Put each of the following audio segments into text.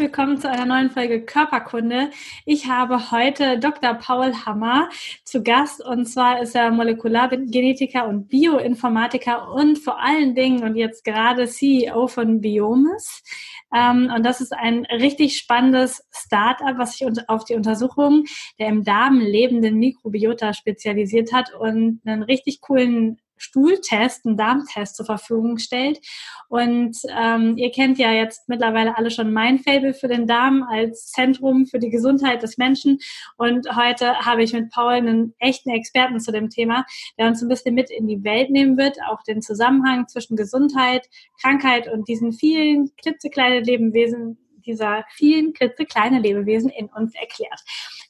Willkommen zu einer neuen Folge Körperkunde. Ich habe heute Dr. Paul Hammer zu Gast und zwar ist er Molekulargenetiker und Bioinformatiker und vor allen Dingen und jetzt gerade CEO von Biomes. Ähm, und das ist ein richtig spannendes Startup, was sich auf die Untersuchung der im Darm lebenden Mikrobiota spezialisiert hat und einen richtig coolen Stuhltest, einen Darmtest zur Verfügung stellt. Und ähm, ihr kennt ja jetzt mittlerweile alle schon mein Fable für den Darm als Zentrum für die Gesundheit des Menschen. Und heute habe ich mit Paul einen echten Experten zu dem Thema, der uns ein bisschen mit in die Welt nehmen wird, auch den Zusammenhang zwischen Gesundheit, Krankheit und diesen vielen klitzekleinen Lebewesen, dieser vielen klitzekleine Lebewesen in uns erklärt.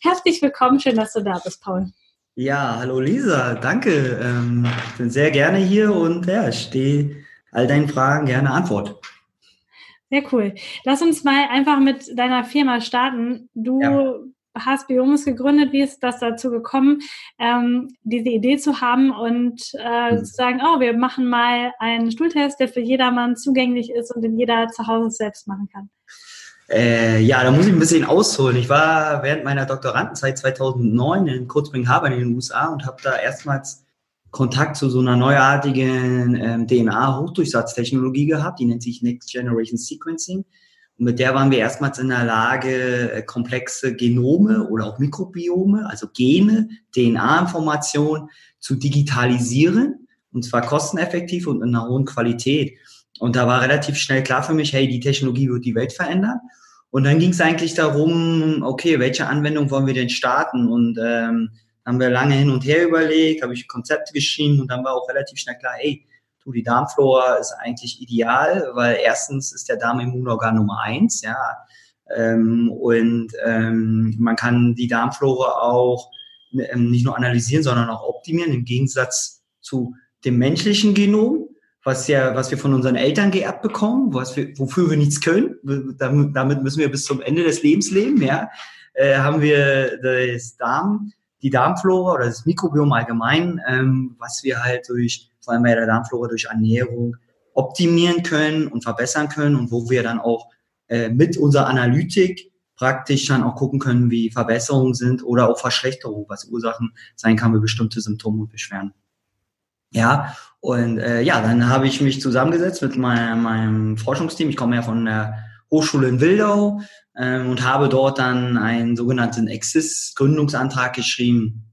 Herzlich willkommen, schön, dass du da bist, Paul. Ja, hallo Lisa, danke. Ähm, ich bin sehr gerne hier und ja, ich stehe all deinen Fragen gerne Antwort. Sehr cool. Lass uns mal einfach mit deiner Firma starten. Du ja. hast Biomus gegründet. Wie ist das dazu gekommen, ähm, diese Idee zu haben und äh, hm. zu sagen, oh, wir machen mal einen Stuhltest, der für jedermann zugänglich ist und den jeder zu Hause selbst machen kann? Äh, ja, da muss ich ein bisschen ausholen. Ich war während meiner Doktorandenzeit 2009 in Cold Harbor in den USA und habe da erstmals Kontakt zu so einer neuartigen ähm, DNA-Hochdurchsatztechnologie gehabt, die nennt sich Next Generation Sequencing. Und mit der waren wir erstmals in der Lage, äh, komplexe Genome oder auch Mikrobiome, also Gene, DNA-Informationen zu digitalisieren, und zwar kosteneffektiv und in einer hohen Qualität. Und da war relativ schnell klar für mich, hey, die Technologie wird die Welt verändern. Und dann ging es eigentlich darum, okay, welche Anwendung wollen wir denn starten? Und ähm, haben wir lange hin und her überlegt, habe ich Konzepte geschrieben und dann war auch relativ schnell klar, ey, du, die Darmflora ist eigentlich ideal, weil erstens ist der Darm Immunorgan Nummer eins, ja, ähm, und ähm, man kann die Darmflora auch ähm, nicht nur analysieren, sondern auch optimieren, im Gegensatz zu dem menschlichen Genom was ja, was wir von unseren Eltern geerbt bekommen, was wir, wofür wir nichts können. Damit müssen wir bis zum Ende des Lebens leben, ja. Äh, haben wir das Darm, die Darmflora oder das Mikrobiom allgemein, ähm, was wir halt durch, vor allem bei der Darmflora durch Ernährung optimieren können und verbessern können und wo wir dann auch äh, mit unserer Analytik praktisch dann auch gucken können, wie Verbesserungen sind oder auch Verschlechterungen, was Ursachen sein kann für bestimmte Symptome und Beschwerden. Ja, und äh, ja, dann habe ich mich zusammengesetzt mit meinem, meinem Forschungsteam. Ich komme ja von der Hochschule in Wildau ähm, und habe dort dann einen sogenannten Exis-Gründungsantrag geschrieben,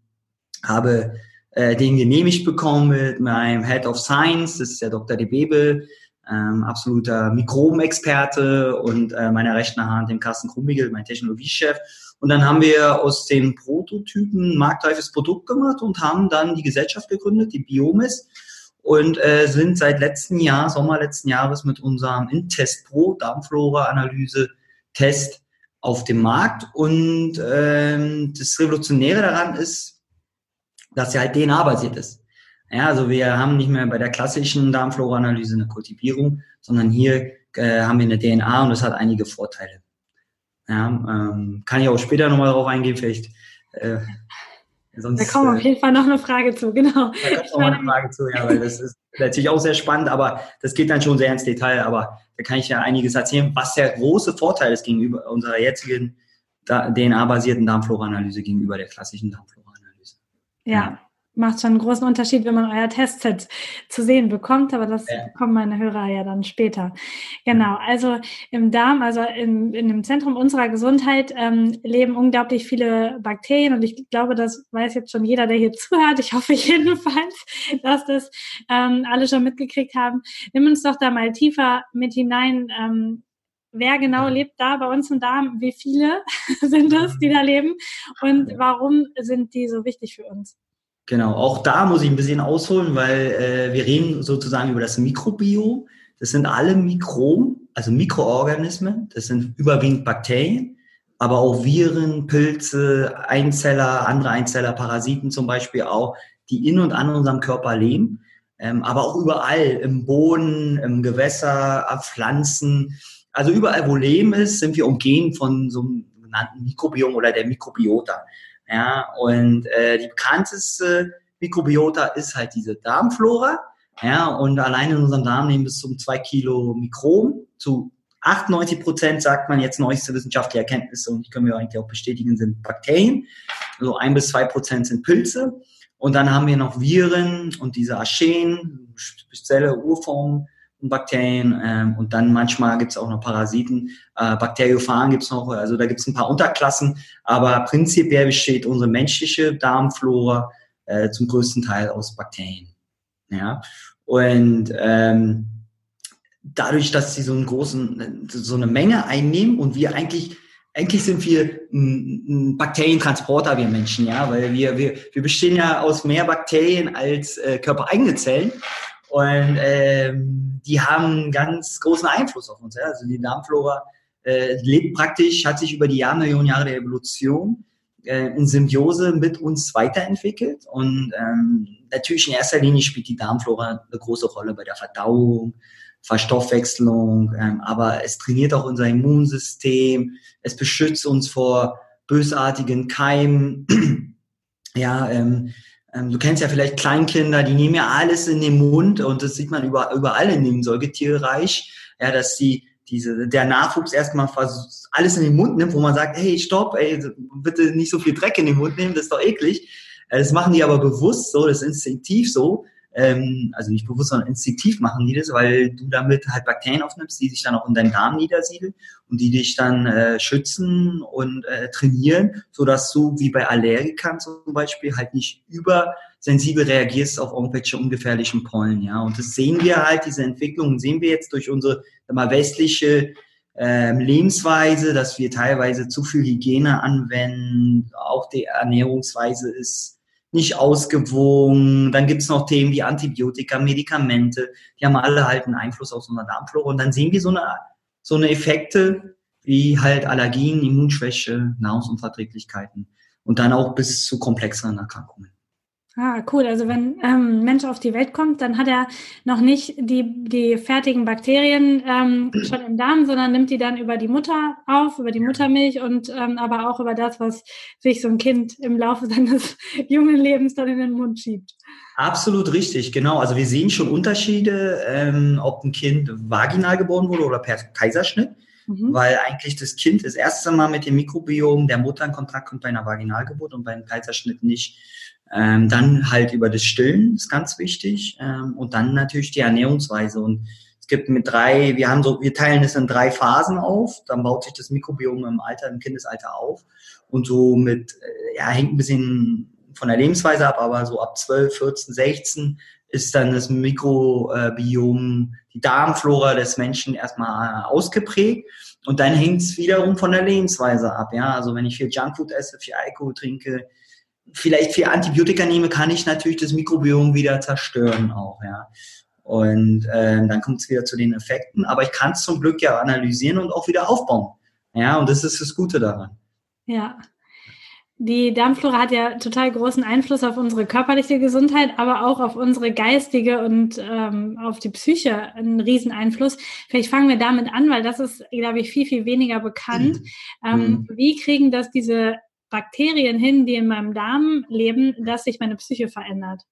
habe äh, den genehmigt bekommen mit meinem Head of Science, das ist der Dr. De Bebel, ähm, absoluter Mikrobenexperte und äh, meiner rechten Hand dem Carsten Krummigel, mein Technologiechef. Und dann haben wir aus den Prototypen ein marktreifes Produkt gemacht und haben dann die Gesellschaft gegründet, die Biomis, und äh, sind seit letztem Jahr, Sommer letzten Jahres, mit unserem Intest Pro Darmflora-Analyse-Test auf dem Markt. Und ähm, das Revolutionäre daran ist, dass er halt DNA-basiert ist. Ja, also wir haben nicht mehr bei der klassischen Darmflora-Analyse eine Kultivierung, sondern hier äh, haben wir eine DNA und das hat einige Vorteile. Ja, ähm, kann ich auch später nochmal darauf eingehen, vielleicht. Äh, sonst, da kommt auf äh, jeden Fall noch eine Frage zu, genau. Da kommt noch eine Frage zu, ja, weil das ist natürlich auch sehr spannend, aber das geht dann schon sehr ins Detail, aber da kann ich ja einiges erzählen, was der große Vorteil ist gegenüber unserer jetzigen DNA-basierten Darmflora-Analyse gegenüber der klassischen Darmflora-Analyse. Ja. Macht schon einen großen Unterschied, wenn man euer Testset zu sehen bekommt, aber das ja. bekommen meine Hörer ja dann später. Genau, also im Darm, also in, in dem Zentrum unserer Gesundheit ähm, leben unglaublich viele Bakterien und ich glaube, das weiß jetzt schon jeder, der hier zuhört. Ich hoffe jedenfalls, dass das ähm, alle schon mitgekriegt haben. Nimm uns doch da mal tiefer mit hinein. Ähm, wer genau lebt da bei uns im Darm? Wie viele sind es, die da leben? Und warum sind die so wichtig für uns? Genau, auch da muss ich ein bisschen ausholen, weil äh, wir reden sozusagen über das Mikrobiom. Das sind alle Mikroben, also Mikroorganismen. Das sind überwiegend Bakterien, aber auch Viren, Pilze, Einzeller, andere Einzeller, Parasiten zum Beispiel auch, die in und an unserem Körper leben, ähm, aber auch überall, im Boden, im Gewässer, auf Pflanzen. Also überall, wo Leben ist, sind wir umgeben von so einem sogenannten Mikrobiom oder der Mikrobiota. Ja, und äh, die bekannteste Mikrobiota ist halt diese Darmflora. Ja, und allein in unserem Darm nehmen bis zum zwei Kilo Mikroben. Zu 98 Prozent sagt man jetzt neueste wissenschaftliche Erkenntnisse und die können wir eigentlich auch bestätigen, sind Bakterien. Also ein bis zwei Prozent sind Pilze. Und dann haben wir noch Viren und diese Archeen, spezielle Urformen Bakterien. Ähm, und dann manchmal gibt es auch noch Parasiten. Äh, Bakteriophagen gibt es noch, also da gibt es ein paar Unterklassen. Aber prinzipiell besteht unsere menschliche Darmflora äh, zum größten Teil aus Bakterien. Ja, und ähm, dadurch, dass sie so einen großen, so eine Menge einnehmen und wir eigentlich eigentlich sind wir ein, Bakterientransporter, wir Menschen, ja, weil wir, wir, wir bestehen ja aus mehr Bakterien als äh, körpereigene Zellen. Und ähm, die haben einen ganz großen Einfluss auf uns. Ja? Also die Darmflora äh, lebt praktisch, hat sich über die Jahrmillionen Jahre der Evolution äh, in Symbiose mit uns weiterentwickelt. Und ähm, natürlich in erster Linie spielt die Darmflora eine große Rolle bei der Verdauung, Verstoffwechslung, ähm, aber es trainiert auch unser Immunsystem, es beschützt uns vor bösartigen Keimen. ja, ähm, du kennst ja vielleicht Kleinkinder, die nehmen ja alles in den Mund und das sieht man über, überall in dem Säugetierreich, ja, dass die diese, der Nachwuchs erstmal alles in den Mund nimmt, wo man sagt, hey, stopp, ey, bitte nicht so viel Dreck in den Mund nehmen, das ist doch eklig. Äh, das machen die aber bewusst so, das ist instinktiv so, ähm, also nicht bewusst, sondern instinktiv machen die das, weil du damit halt Bakterien aufnimmst, die sich dann auch in deinem Darm niedersiedeln und die dich dann äh, schützen und äh, trainieren, so dass du wie bei Allergikern zum Beispiel halt nicht übersensibel reagierst auf irgendwelche ungefährlichen Pollen, ja. Und das sehen wir halt, diese Entwicklung sehen wir jetzt durch unsere mal westliche ähm, Lebensweise, dass wir teilweise zu viel Hygiene anwenden, auch die Ernährungsweise ist nicht ausgewogen. Dann gibt es noch Themen wie Antibiotika, Medikamente. Die haben alle halt einen Einfluss auf eine Darmflora. Und dann sehen wir so eine, so eine Effekte wie halt Allergien, Immunschwäche, Nahrungsunverträglichkeiten und dann auch bis zu komplexeren Erkrankungen. Ah, cool. Also wenn ähm, ein Mensch auf die Welt kommt, dann hat er noch nicht die, die fertigen Bakterien ähm, schon im Darm, sondern nimmt die dann über die Mutter auf, über die Muttermilch und ähm, aber auch über das, was sich so ein Kind im Laufe seines jungen Lebens dann in den Mund schiebt. Absolut richtig, genau. Also wir sehen schon Unterschiede, ähm, ob ein Kind vaginal geboren wurde oder per Kaiserschnitt. Mhm. Weil eigentlich das Kind das erste Mal mit dem Mikrobiom der Mutter in Kontakt kommt bei einer Vaginalgeburt und beim Kaiserschnitt nicht. Ähm, dann halt über das Stillen, ist ganz wichtig. Ähm, und dann natürlich die Ernährungsweise. Und es gibt mit drei, wir haben so, wir teilen es in drei Phasen auf. Dann baut sich das Mikrobiom im Alter, im Kindesalter auf. Und so mit, äh, ja, hängt ein bisschen von der Lebensweise ab, aber so ab 12, 14, 16 ist dann das Mikrobiom, die Darmflora des Menschen erstmal ausgeprägt. Und dann hängt es wiederum von der Lebensweise ab. Ja, also wenn ich viel Junkfood esse, viel Alkohol trinke, vielleicht viel Antibiotika nehme, kann ich natürlich das Mikrobiom wieder zerstören auch, ja. Und äh, dann kommt es wieder zu den Effekten. Aber ich kann es zum Glück ja analysieren und auch wieder aufbauen. Ja, und das ist das Gute daran. Ja. Die Darmflora hat ja total großen Einfluss auf unsere körperliche Gesundheit, aber auch auf unsere geistige und ähm, auf die Psyche einen riesen Einfluss. Vielleicht fangen wir damit an, weil das ist, glaube ich, viel, viel weniger bekannt. Mhm. Ähm, mhm. Wie kriegen das diese Bakterien hin, die in meinem Darm leben, dass sich meine Psyche verändert?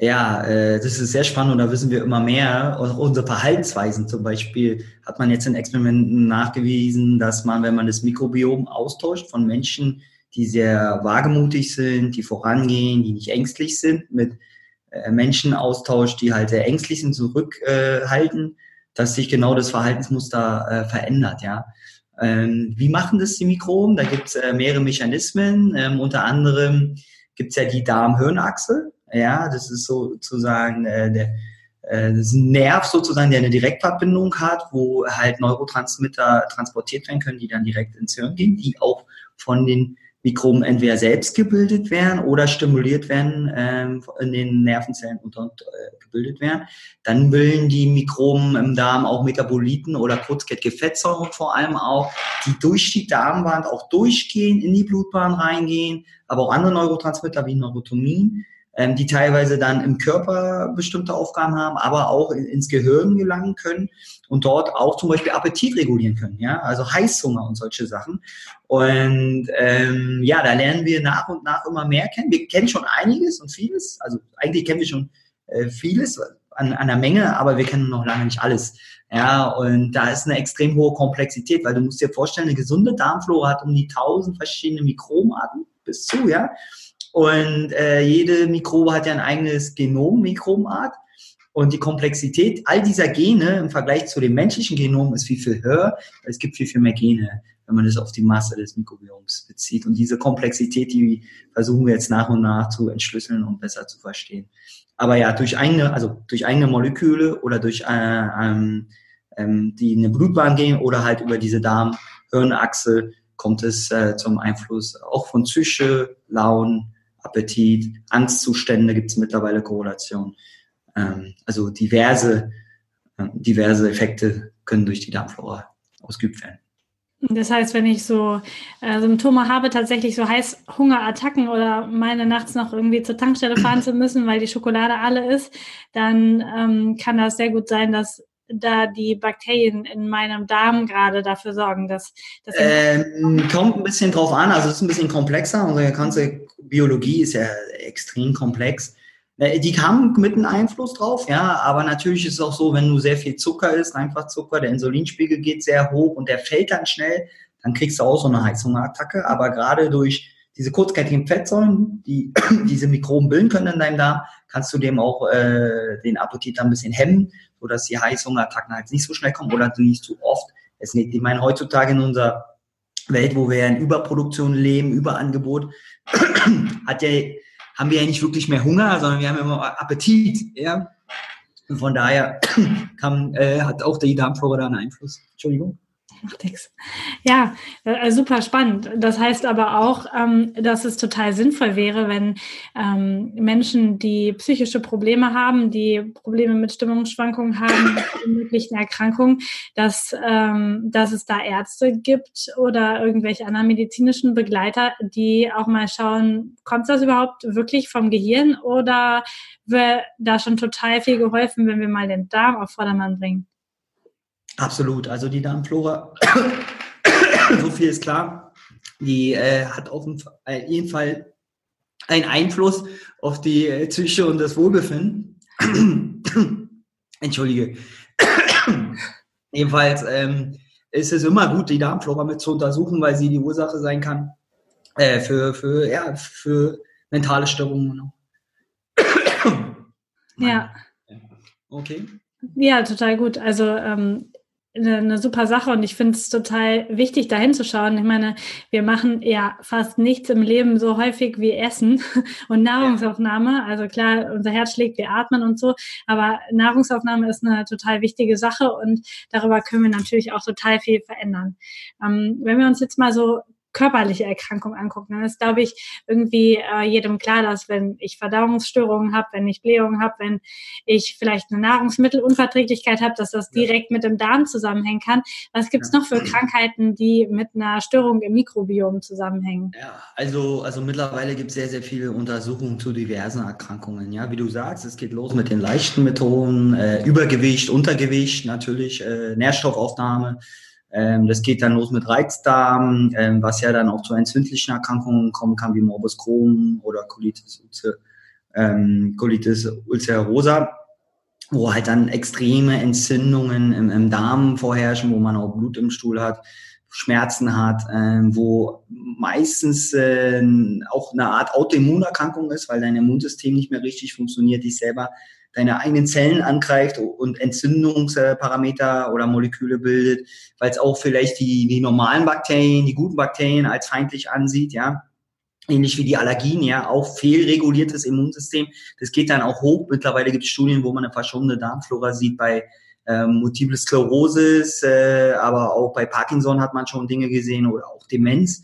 Ja, äh, das ist sehr spannend und da wissen wir immer mehr. Auch unsere Verhaltensweisen zum Beispiel hat man jetzt in Experimenten nachgewiesen, dass man, wenn man das Mikrobiom austauscht von Menschen, die sehr wagemutig sind, die vorangehen, die nicht ängstlich sind, mit äh, Menschen austauscht, die halt sehr ängstlich sind, zurückhalten, dass sich genau das Verhaltensmuster äh, verändert, ja. Ähm, wie machen das die Mikroben? Da gibt es äh, mehrere Mechanismen. Ähm, unter anderem gibt es ja die Darm-Hirn-Achse. Ja, das ist sozusagen äh, der, äh, das ist ein Nerv sozusagen, der eine Direktverbindung hat, wo halt Neurotransmitter transportiert werden können, die dann direkt ins Hirn gehen, die auch von den Mikroben entweder selbst gebildet werden oder stimuliert werden, ähm, in den Nervenzellen unter, äh, gebildet werden. Dann bilden die Mikroben im Darm auch Metaboliten oder kurzkettige Fettsäuren vor allem auch, die durch die Darmwand auch durchgehen, in die Blutbahn reingehen, aber auch andere Neurotransmitter wie Neurotomin ähm, die teilweise dann im Körper bestimmte Aufgaben haben, aber auch in, ins Gehirn gelangen können und dort auch zum Beispiel Appetit regulieren können, ja, also Heißhunger und solche Sachen. Und ähm, ja, da lernen wir nach und nach immer mehr kennen. Wir kennen schon einiges und vieles, also eigentlich kennen wir schon äh, vieles an, der Menge, aber wir kennen noch lange nicht alles. Ja, und da ist eine extrem hohe Komplexität, weil du musst dir vorstellen, eine gesunde Darmflora hat um die tausend verschiedene Mikromarten bis zu, ja. Und äh, jede Mikrobe hat ja ein eigenes Genom, Mikromart. Und die Komplexität all dieser Gene im Vergleich zu dem menschlichen Genom ist viel, viel höher. Es gibt viel, viel mehr Gene, wenn man das auf die Masse des Mikrobioms bezieht. Und diese Komplexität, die versuchen wir jetzt nach und nach zu entschlüsseln und besser zu verstehen. Aber ja, durch eigene, also durch eigene Moleküle oder durch äh, ähm, ähm, die in eine Blutbahn gehen oder halt über diese Darm-Hirnachse kommt es äh, zum Einfluss auch von Psyche, Launen, Appetit, Angstzustände gibt es mittlerweile Korrelation. Ähm, also diverse, äh, diverse Effekte können durch die Darmflora ausgeübt werden. Das heißt, wenn ich so äh, Symptome habe, tatsächlich so Heißhungerattacken oder meine nachts noch irgendwie zur Tankstelle fahren zu müssen, weil die Schokolade alle ist, dann ähm, kann das sehr gut sein, dass da die Bakterien in meinem Darm gerade dafür sorgen, dass, dass ähm, kommt ein bisschen drauf an, also es ist ein bisschen komplexer. Unsere ganze Biologie ist ja extrem komplex. Äh, die haben mit einem Einfluss drauf, ja, aber natürlich ist es auch so, wenn du sehr viel Zucker isst, einfach Zucker, der Insulinspiegel geht sehr hoch und der fällt dann schnell, dann kriegst du auch so eine Heißhungerattacke. Aber gerade durch diese kurzkettigen Fettsäuren, die diese Mikroben bilden können in deinem Darm, kannst du dem auch äh, den Appetit ein bisschen hemmen, sodass die Heißhungerattacken halt nicht so schnell kommen oder nicht zu oft. Es nicht, ich meine, heutzutage in unserer Welt, wo wir in Überproduktion leben, Überangebot, hat ja haben wir ja nicht wirklich mehr Hunger, sondern wir haben immer Appetit. Ja? Und von daher kann, äh, hat auch die Darmflora da einen Einfluss. Entschuldigung. Macht nichts. Ja, äh, super spannend. Das heißt aber auch, ähm, dass es total sinnvoll wäre, wenn ähm, Menschen, die psychische Probleme haben, die Probleme mit Stimmungsschwankungen haben, mit möglichen Erkrankungen, dass, ähm, dass es da Ärzte gibt oder irgendwelche anderen medizinischen Begleiter, die auch mal schauen, kommt das überhaupt wirklich vom Gehirn oder wäre da schon total viel geholfen, wenn wir mal den Darm auf Vordermann bringen? Absolut. Also die Darmflora, so viel ist klar, die äh, hat auf jeden Fall einen Einfluss auf die äh, Psyche und das Wohlbefinden. Entschuldige. Jedenfalls ähm, ist es immer gut, die Darmflora mit zu untersuchen, weil sie die Ursache sein kann äh, für, für, ja, für mentale Störungen. ja. Okay. Ja, total gut. Also ähm, eine, super Sache und ich finde es total wichtig, da hinzuschauen. Ich meine, wir machen ja fast nichts im Leben so häufig wie Essen und Nahrungsaufnahme. Also klar, unser Herz schlägt, wir atmen und so, aber Nahrungsaufnahme ist eine total wichtige Sache und darüber können wir natürlich auch total viel verändern. Ähm, wenn wir uns jetzt mal so körperliche Erkrankung angucken, dann ist, glaube ich, irgendwie äh, jedem klar, dass wenn ich Verdauungsstörungen habe, wenn ich Blähungen habe, wenn ich vielleicht eine Nahrungsmittelunverträglichkeit habe, dass das direkt mit dem Darm zusammenhängen kann. Was gibt es noch für Krankheiten, die mit einer Störung im Mikrobiom zusammenhängen? Ja, also, also mittlerweile gibt es sehr, sehr viele Untersuchungen zu diversen Erkrankungen. Ja, wie du sagst, es geht los mit den leichten Methoden, äh, Übergewicht, Untergewicht natürlich, äh, Nährstoffaufnahme. Ähm, das geht dann los mit Reizdarm, ähm, was ja dann auch zu entzündlichen Erkrankungen kommen kann, wie Morbus Crohn oder Colitis, Ulcer, ähm, Colitis ulcerosa, wo halt dann extreme Entzündungen im, im, Darm vorherrschen, wo man auch Blut im Stuhl hat, Schmerzen hat, ähm, wo meistens äh, auch eine Art Autoimmunerkrankung ist, weil dein Immunsystem nicht mehr richtig funktioniert, dich selber deine eigenen Zellen angreift und Entzündungsparameter oder Moleküle bildet, weil es auch vielleicht die, die normalen Bakterien, die guten Bakterien als feindlich ansieht, ja. Ähnlich wie die Allergien, ja, auch fehlreguliertes Immunsystem. Das geht dann auch hoch. Mittlerweile gibt es Studien, wo man eine verschobene Darmflora sieht bei ähm, Multiple Sklerosis, äh, aber auch bei Parkinson hat man schon Dinge gesehen oder auch Demenz.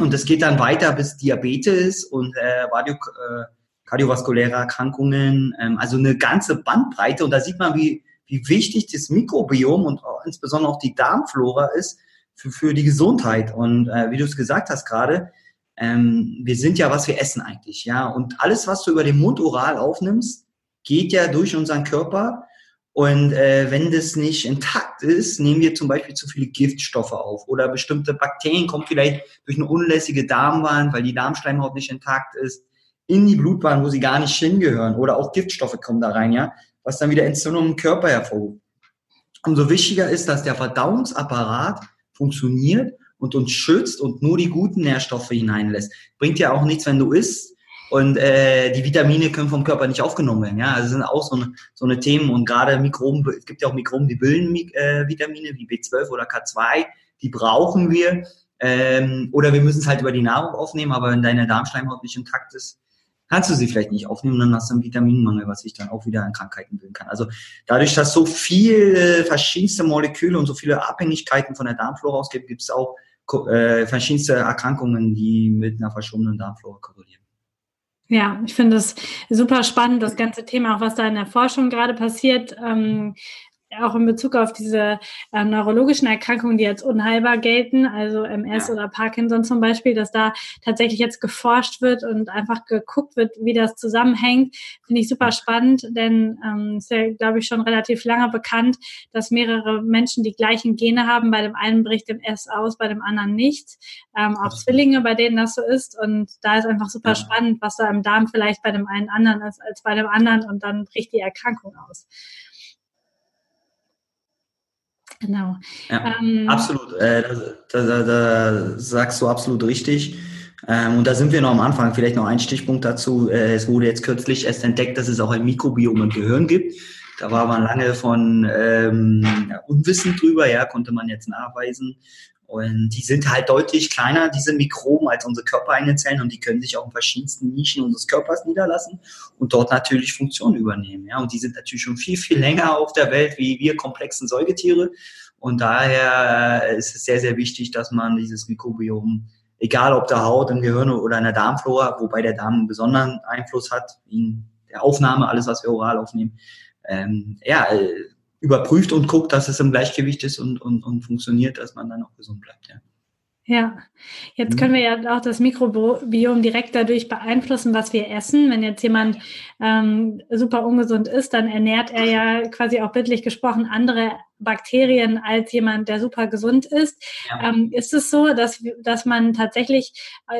Und das geht dann weiter bis Diabetes und äh, Radio, äh, kardiovaskuläre Erkrankungen, ähm, also eine ganze Bandbreite. Und da sieht man, wie, wie wichtig das Mikrobiom und auch, insbesondere auch die Darmflora ist für, für die Gesundheit. Und äh, wie du es gesagt hast gerade, ähm, wir sind ja, was wir essen eigentlich, ja. Und alles, was du über den Mund oral aufnimmst, geht ja durch unseren Körper. Und äh, wenn das nicht intakt ist, nehmen wir zum Beispiel zu viele Giftstoffe auf oder bestimmte Bakterien kommen vielleicht durch eine unlässige Darmwand, weil die Darmschleimhaut nicht intakt ist, in die Blutbahn, wo sie gar nicht hingehören oder auch Giftstoffe kommen da rein, ja, was dann wieder Entzündungen im Körper hervorruft. Umso wichtiger ist, dass der Verdauungsapparat funktioniert und uns schützt und nur die guten Nährstoffe hineinlässt. Bringt ja auch nichts, wenn du isst und äh, die Vitamine können vom Körper nicht aufgenommen werden. Ja, also sind auch so eine, so eine Themen und gerade Mikroben, es gibt ja auch Mikroben, die bilden äh, Vitamine wie B12 oder K2, die brauchen wir. Ähm, oder wir müssen es halt über die Nahrung aufnehmen, aber wenn deine Darmschleimhaut nicht intakt ist, kannst du sie vielleicht nicht aufnehmen, dann hast du einen Vitaminmangel, was sich dann auch wieder an Krankheiten bilden kann. Also dadurch, dass so viele verschiedenste Moleküle und so viele Abhängigkeiten von der Darmflora ausgibt, gibt es auch äh, verschiedenste Erkrankungen, die mit einer verschobenen Darmflora korrelieren. Ja, ich finde es super spannend, das ganze Thema, auch was da in der Forschung gerade passiert. Ähm, auch in Bezug auf diese äh, neurologischen Erkrankungen, die als unheilbar gelten, also MS ja. oder Parkinson zum Beispiel, dass da tatsächlich jetzt geforscht wird und einfach geguckt wird, wie das zusammenhängt, finde ich super spannend, denn ähm, ist ja, glaube ich, schon relativ lange bekannt, dass mehrere Menschen die gleichen Gene haben. Bei dem einen bricht dem S aus, bei dem anderen nicht. Ähm, auch Zwillinge, bei denen das so ist. Und da ist einfach super ja. spannend, was da im Darm vielleicht bei dem einen anderen ist als bei dem anderen und dann bricht die Erkrankung aus. Genau. Ja, ähm, absolut. Äh, da, da, da, sagst du absolut richtig. Ähm, und da sind wir noch am Anfang. Vielleicht noch ein Stichpunkt dazu. Äh, es wurde jetzt kürzlich erst entdeckt, dass es auch ein Mikrobiom im Gehirn gibt. Da war man lange von ähm, unwissend drüber, ja, konnte man jetzt nachweisen. Und die sind halt deutlich kleiner, diese Mikroben, als unsere körpereigenen Zellen und die können sich auch in verschiedensten Nischen unseres Körpers niederlassen und dort natürlich Funktionen übernehmen. Ja, und die sind natürlich schon viel, viel länger auf der Welt wie wir komplexen Säugetiere. Und daher äh, ist es sehr, sehr wichtig, dass man dieses Mikrobiom, egal ob der Haut, im Gehirn oder in der Darmflora, wobei der Darm einen besonderen Einfluss hat, in der Aufnahme, alles, was wir oral aufnehmen, ähm, ja, äh, überprüft und guckt, dass es im Gleichgewicht ist und, und, und funktioniert, dass man dann auch gesund bleibt. Ja. Ja, jetzt mhm. können wir ja auch das Mikrobiom direkt dadurch beeinflussen, was wir essen. Wenn jetzt jemand ähm, super ungesund ist, dann ernährt er ja quasi auch bildlich gesprochen andere Bakterien als jemand, der super gesund ist. Ja. Ähm, ist es so, dass, dass man tatsächlich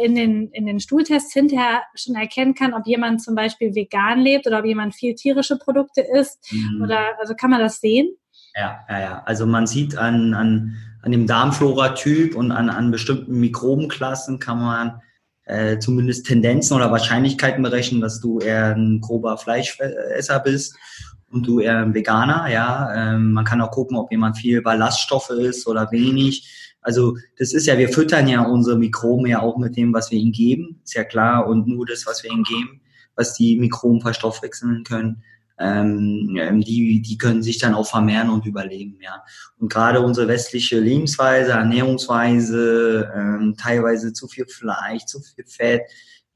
in den, in den Stuhltests hinterher schon erkennen kann, ob jemand zum Beispiel vegan lebt oder ob jemand viel tierische Produkte isst? Mhm. Oder also kann man das sehen? Ja, ja, ja. Also man sieht an, an an dem Darmflora-Typ und an, an bestimmten Mikrobenklassen kann man äh, zumindest Tendenzen oder Wahrscheinlichkeiten berechnen, dass du eher ein grober Fleischesser bist und du eher ein Veganer. Ja, ähm, man kann auch gucken, ob jemand viel Ballaststoffe ist oder wenig. Also das ist ja, wir füttern ja unsere Mikroben ja auch mit dem, was wir ihnen geben, ist ja klar. Und nur das, was wir ihnen geben, was die Mikroben verstoffwechseln können, ähm, ähm, die, die können sich dann auch vermehren und überleben, ja. Und gerade unsere westliche Lebensweise, Ernährungsweise, ähm, teilweise zu viel Fleisch, zu viel Fett,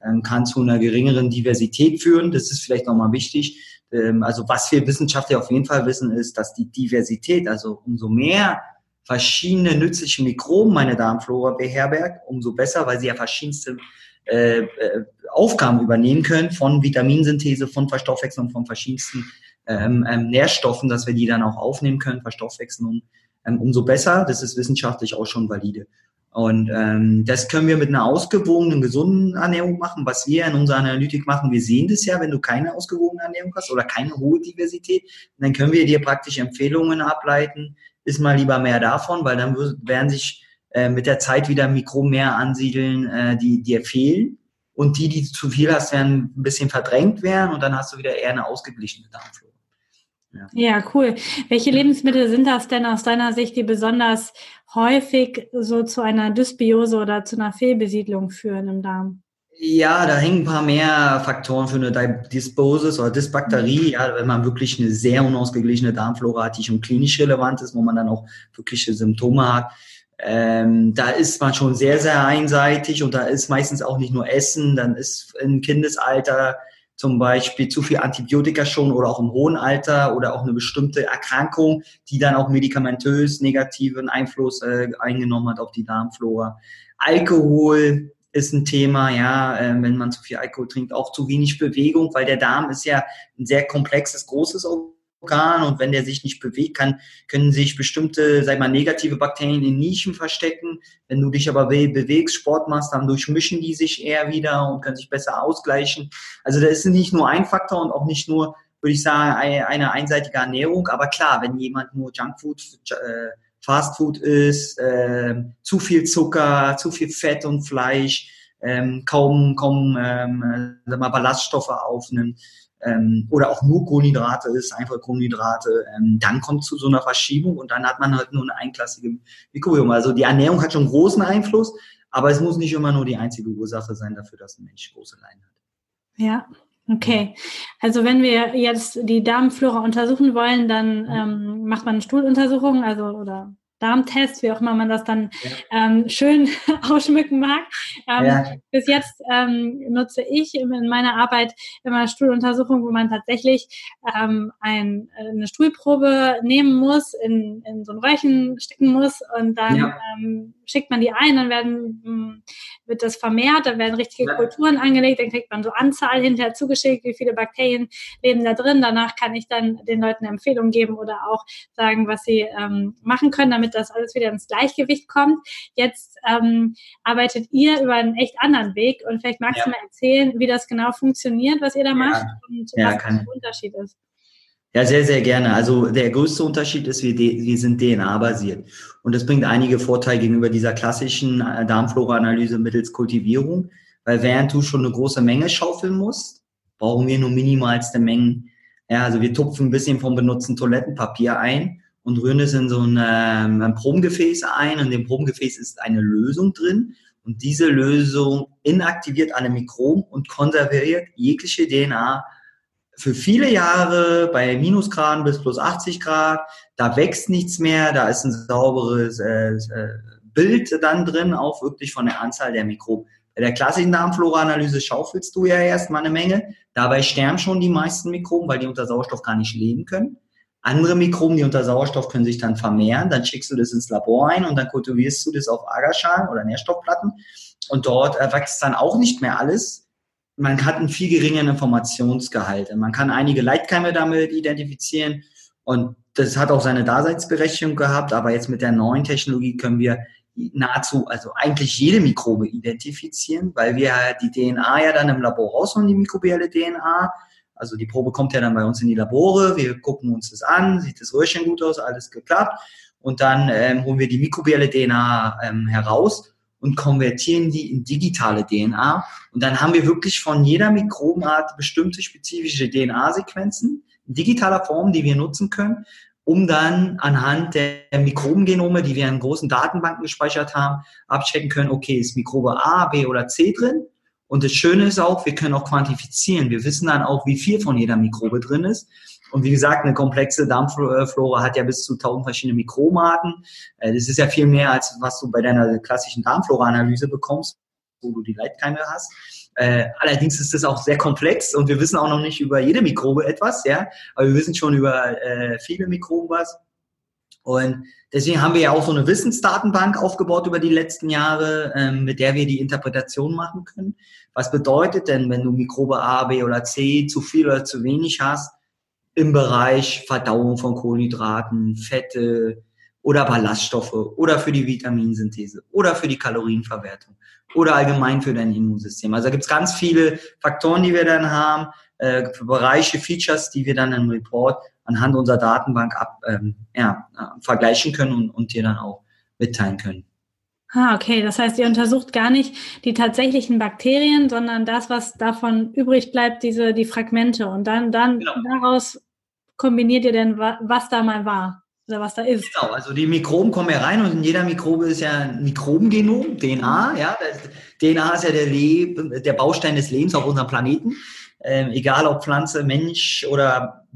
ähm, kann zu einer geringeren Diversität führen. Das ist vielleicht nochmal wichtig. Ähm, also was wir Wissenschaftler auf jeden Fall wissen, ist, dass die Diversität, also umso mehr verschiedene nützliche Mikroben meine Darmflora beherbergt, umso besser, weil sie ja verschiedenste äh, äh, Aufgaben übernehmen können von Vitaminsynthese, von Verstoffwechslung von verschiedensten ähm, ähm, Nährstoffen, dass wir die dann auch aufnehmen können, Verstoffwechslung, ähm, umso besser. Das ist wissenschaftlich auch schon valide. Und ähm, das können wir mit einer ausgewogenen, gesunden Ernährung machen. Was wir in unserer Analytik machen, wir sehen das ja, wenn du keine ausgewogene Ernährung hast oder keine hohe Diversität, dann können wir dir praktisch Empfehlungen ableiten, ist mal lieber mehr davon, weil dann werden sich äh, mit der Zeit wieder Mikroben mehr ansiedeln, äh, die dir fehlen. Und die, die zu viel hast, werden ein bisschen verdrängt werden und dann hast du wieder eher eine ausgeglichene Darmflora. Ja. ja, cool. Welche Lebensmittel sind das denn aus deiner Sicht, die besonders häufig so zu einer Dysbiose oder zu einer Fehlbesiedlung führen im Darm? Ja, da hängen ein paar mehr Faktoren für eine Dysbiosis oder Dysbakterie. Mhm. Ja, wenn man wirklich eine sehr unausgeglichene Darmflora hat, die schon klinisch relevant ist, wo man dann auch wirkliche Symptome hat. Ähm, da ist man schon sehr, sehr einseitig und da ist meistens auch nicht nur Essen, dann ist im Kindesalter zum Beispiel zu viel Antibiotika schon oder auch im hohen Alter oder auch eine bestimmte Erkrankung, die dann auch medikamentös negativen Einfluss äh, eingenommen hat auf die Darmflora. Alkohol ist ein Thema, ja, äh, wenn man zu viel Alkohol trinkt, auch zu wenig Bewegung, weil der Darm ist ja ein sehr komplexes, großes Organ und wenn der sich nicht bewegt kann, können sich bestimmte, sag mal, negative Bakterien in Nischen verstecken. Wenn du dich aber bewegst, Sport machst, dann durchmischen die sich eher wieder und können sich besser ausgleichen. Also das ist nicht nur ein Faktor und auch nicht nur, würde ich sagen, eine einseitige Ernährung. Aber klar, wenn jemand nur Junkfood, äh, Fastfood isst, äh, zu viel Zucker, zu viel Fett und Fleisch, ähm, kaum, kaum ähm, äh, mal Ballaststoffe aufnimmt ähm, oder auch nur Kohlenhydrate ist, einfach Kohlenhydrate, ähm, dann kommt zu so einer Verschiebung und dann hat man halt nur eine einklassige Mikrobiom. Also die Ernährung hat schon großen Einfluss, aber es muss nicht immer nur die einzige Ursache sein dafür, dass ein Mensch große Leiden hat. Ja, Okay, also wenn wir jetzt die Darmflora untersuchen wollen, dann mhm. ähm, macht man eine Stuhluntersuchung, also oder Darmtest, wie auch immer man das dann ja. ähm, schön ausschmücken mag. Ähm, ja. Bis jetzt ähm, nutze ich in meiner Arbeit immer Stuhluntersuchungen, wo man tatsächlich ähm, ein, eine Stuhlprobe nehmen muss, in, in so ein Röhrchen stecken muss und dann ja. Schickt man die ein, dann werden, hm, wird das vermehrt, dann werden richtige Kulturen angelegt, dann kriegt man so Anzahl hinterher zugeschickt, wie viele Bakterien leben da drin. Danach kann ich dann den Leuten Empfehlungen geben oder auch sagen, was sie ähm, machen können, damit das alles wieder ins Gleichgewicht kommt. Jetzt ähm, arbeitet ihr über einen echt anderen Weg und vielleicht magst ja. du mal erzählen, wie das genau funktioniert, was ihr da macht und ja, was der Unterschied ist. Ja, sehr, sehr gerne. Also der größte Unterschied ist, wir, wir sind DNA-basiert. Und das bringt einige Vorteile gegenüber dieser klassischen äh, Darmflora-Analyse mittels Kultivierung, weil während du schon eine große Menge schaufeln musst, brauchen wir nur minimalste Mengen. Ja, also wir tupfen ein bisschen vom benutzten Toilettenpapier ein und rühren es in so ein, ähm, ein Probengefäß ein. Und in dem Probengefäß ist eine Lösung drin. Und diese Lösung inaktiviert alle Mikroben und konserviert jegliche DNA für viele Jahre bei Minusgraden bis plus 80 Grad. Da wächst nichts mehr, da ist ein sauberes äh, äh, Bild dann drin, auch wirklich von der Anzahl der Mikroben. Bei der klassischen Darmflora-Analyse schaufelst du ja erstmal eine Menge. Dabei sterben schon die meisten Mikroben, weil die unter Sauerstoff gar nicht leben können. Andere Mikroben, die unter Sauerstoff können sich dann vermehren. Dann schickst du das ins Labor ein und dann kultivierst du das auf Agerschalen oder Nährstoffplatten. Und dort äh, wächst dann auch nicht mehr alles man hat einen viel geringeren Informationsgehalt. Man kann einige Leitkeime damit identifizieren und das hat auch seine Daseinsberechtigung gehabt, aber jetzt mit der neuen Technologie können wir nahezu, also eigentlich jede Mikrobe identifizieren, weil wir halt die DNA ja dann im Labor rausholen, die mikrobielle DNA. Also die Probe kommt ja dann bei uns in die Labore, wir gucken uns das an, sieht das Röhrchen gut aus, alles geklappt. Und dann ähm, holen wir die mikrobielle DNA ähm, heraus und konvertieren die in digitale DNA. Und dann haben wir wirklich von jeder Mikrobenart bestimmte spezifische DNA-Sequenzen in digitaler Form, die wir nutzen können, um dann anhand der Mikrobengenome, die wir in großen Datenbanken gespeichert haben, abchecken können, okay, ist Mikrobe A, B oder C drin? Und das Schöne ist auch, wir können auch quantifizieren. Wir wissen dann auch, wie viel von jeder Mikrobe drin ist. Und wie gesagt, eine komplexe Darmflora hat ja bis zu 1000 verschiedene Mikromarten. Äh, das ist ja viel mehr, als was du bei deiner klassischen Darmflora-Analyse bekommst, wo du die Leitkeime hast. Äh, allerdings ist das auch sehr komplex und wir wissen auch noch nicht über jede Mikrobe etwas, ja, aber wir wissen schon über äh, viele Mikroben was. Und deswegen haben wir ja auch so eine Wissensdatenbank aufgebaut über die letzten Jahre, ähm, mit der wir die Interpretation machen können. Was bedeutet denn, wenn du Mikrobe A, B oder C zu viel oder zu wenig hast, im Bereich Verdauung von Kohlenhydraten, Fette oder Ballaststoffe oder für die Vitaminsynthese oder für die Kalorienverwertung oder allgemein für dein Immunsystem. Also da gibt es ganz viele Faktoren, die wir dann haben, äh, Bereiche, Features, die wir dann im Report anhand unserer Datenbank ab, ähm, ja, äh, vergleichen können und, und dir dann auch mitteilen können. Ah, okay. Das heißt, ihr untersucht gar nicht die tatsächlichen Bakterien, sondern das, was davon übrig bleibt, diese, die Fragmente. Und dann, dann genau. daraus kombiniert ihr denn, was da mal war? Oder was da ist. Genau, also die Mikroben kommen ja rein und in jeder Mikrobe ist ja ein Mikrobengenom, DNA, ja. DNA ist ja der, Leb der Baustein des Lebens auf unserem Planeten. Ähm, egal ob Pflanze, Mensch oder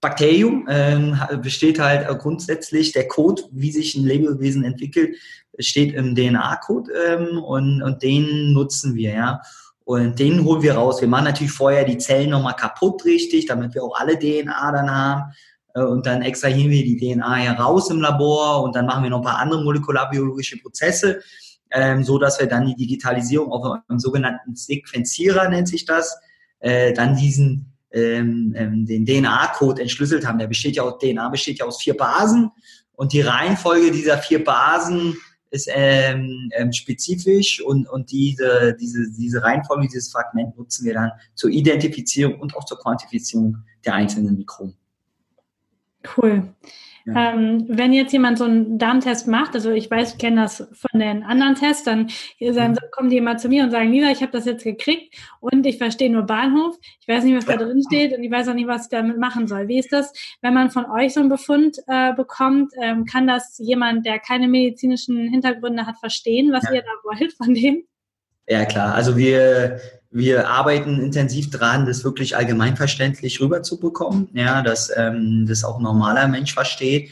Bakterium, ähm, besteht halt grundsätzlich der Code, wie sich ein Lebewesen entwickelt, steht im DNA-Code ähm, und, und den nutzen wir, ja. Und den holen wir raus. Wir machen natürlich vorher die Zellen nochmal kaputt richtig, damit wir auch alle DNA dann haben. Äh, und dann extrahieren wir die DNA heraus im Labor und dann machen wir noch ein paar andere molekularbiologische Prozesse. ähm, so dass wir dann die Digitalisierung auf einem sogenannten Sequenzierer nennt sich das, äh, dann diesen ähm, ähm, den DNA-Code entschlüsselt haben. Der besteht ja aus DNA besteht ja aus vier Basen und die Reihenfolge dieser vier Basen ist ähm, ähm, spezifisch und, und diese, diese, diese Reihenfolge, dieses Fragment nutzen wir dann zur Identifizierung und auch zur Quantifizierung der einzelnen Mikroben. Cool. Ja. Ähm, wenn jetzt jemand so einen Darmtest macht, also ich weiß, ich kenne das von den anderen Tests, dann, dann mhm. kommen die immer zu mir und sagen, Lisa, ich habe das jetzt gekriegt und ich verstehe nur Bahnhof. Ich weiß nicht, was da drin steht und ich weiß auch nicht, was ich damit machen soll. Wie ist das, wenn man von euch so einen Befund äh, bekommt? Ähm, kann das jemand, der keine medizinischen Hintergründe hat, verstehen, was ja. ihr da wollt von dem? Ja, klar. Also wir, wir arbeiten intensiv dran, das wirklich allgemeinverständlich rüberzubekommen, ja, dass ähm, das auch ein normaler Mensch versteht.